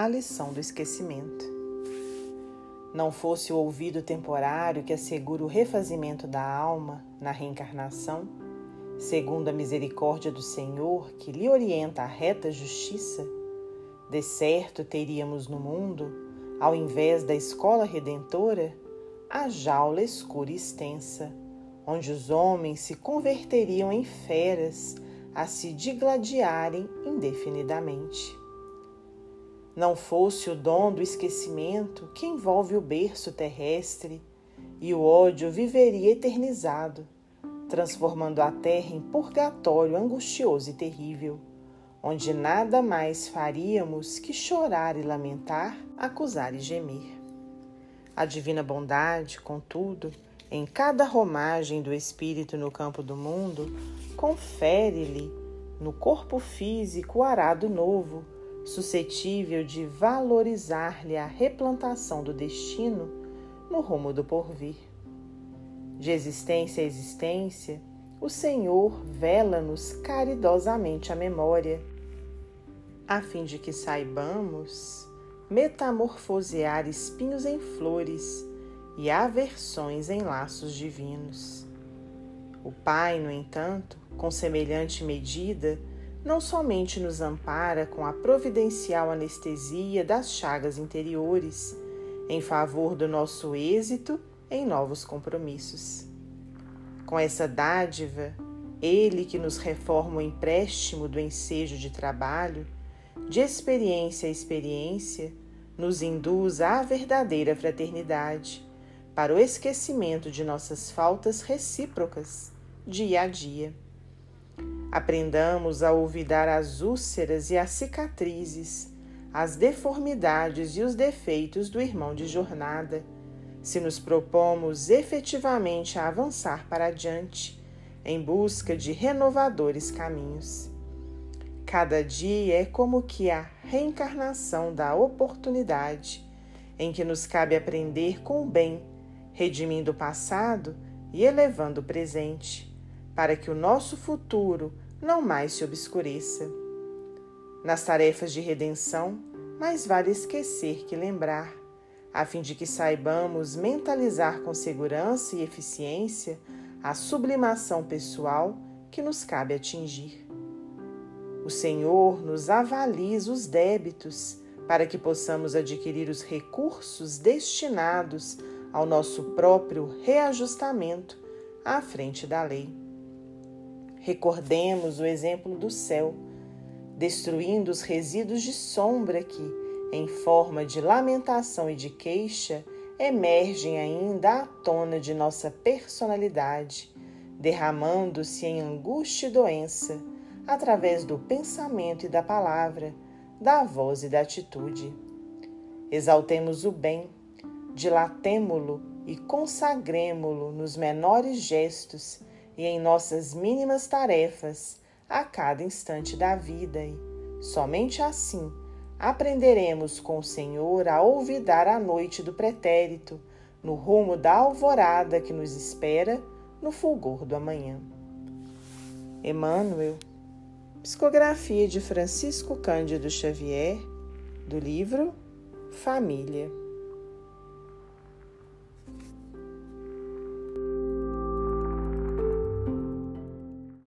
A lição do esquecimento. Não fosse o ouvido temporário que assegura o refazimento da alma na reencarnação, segundo a misericórdia do Senhor que lhe orienta a reta justiça, de certo teríamos no mundo, ao invés da escola redentora, a jaula escura e extensa, onde os homens se converteriam em feras a se digladiarem indefinidamente não fosse o dom do esquecimento que envolve o berço terrestre, e o ódio viveria eternizado, transformando a terra em purgatório angustioso e terrível, onde nada mais faríamos que chorar e lamentar, acusar e gemer. A divina bondade, contudo, em cada romagem do espírito no campo do mundo, confere-lhe no corpo físico o arado novo suscetível de valorizar-lhe a replantação do destino no rumo do porvir. De existência a existência, o Senhor vela-nos caridosamente a memória, a fim de que saibamos metamorfosear espinhos em flores e aversões em laços divinos. O Pai, no entanto, com semelhante medida, não somente nos ampara com a providencial anestesia das chagas interiores, em favor do nosso êxito em novos compromissos. Com essa dádiva, Ele que nos reforma o empréstimo do ensejo de trabalho, de experiência a experiência, nos induz à verdadeira fraternidade, para o esquecimento de nossas faltas recíprocas, dia a dia. Aprendamos a olvidar as úlceras e as cicatrizes, as deformidades e os defeitos do irmão de jornada, se nos propomos efetivamente a avançar para adiante, em busca de renovadores caminhos. Cada dia é como que a reencarnação da oportunidade em que nos cabe aprender com o bem, redimindo o passado e elevando o presente para que o nosso futuro não mais se obscureça. Nas tarefas de redenção, mais vale esquecer que lembrar, a fim de que saibamos mentalizar com segurança e eficiência a sublimação pessoal que nos cabe atingir. O Senhor nos avaliza os débitos para que possamos adquirir os recursos destinados ao nosso próprio reajustamento à frente da lei. Recordemos o exemplo do céu, destruindo os resíduos de sombra que, em forma de lamentação e de queixa, emergem ainda à tona de nossa personalidade, derramando-se em angústia e doença, através do pensamento e da palavra, da voz e da atitude. Exaltemos o bem, dilatemo-lo e consagremo-lo nos menores gestos e em nossas mínimas tarefas a cada instante da vida, e somente assim aprenderemos com o Senhor a olvidar a noite do pretérito, no rumo da alvorada que nos espera no fulgor do amanhã. Emmanuel, psicografia de Francisco Cândido Xavier, do livro Família.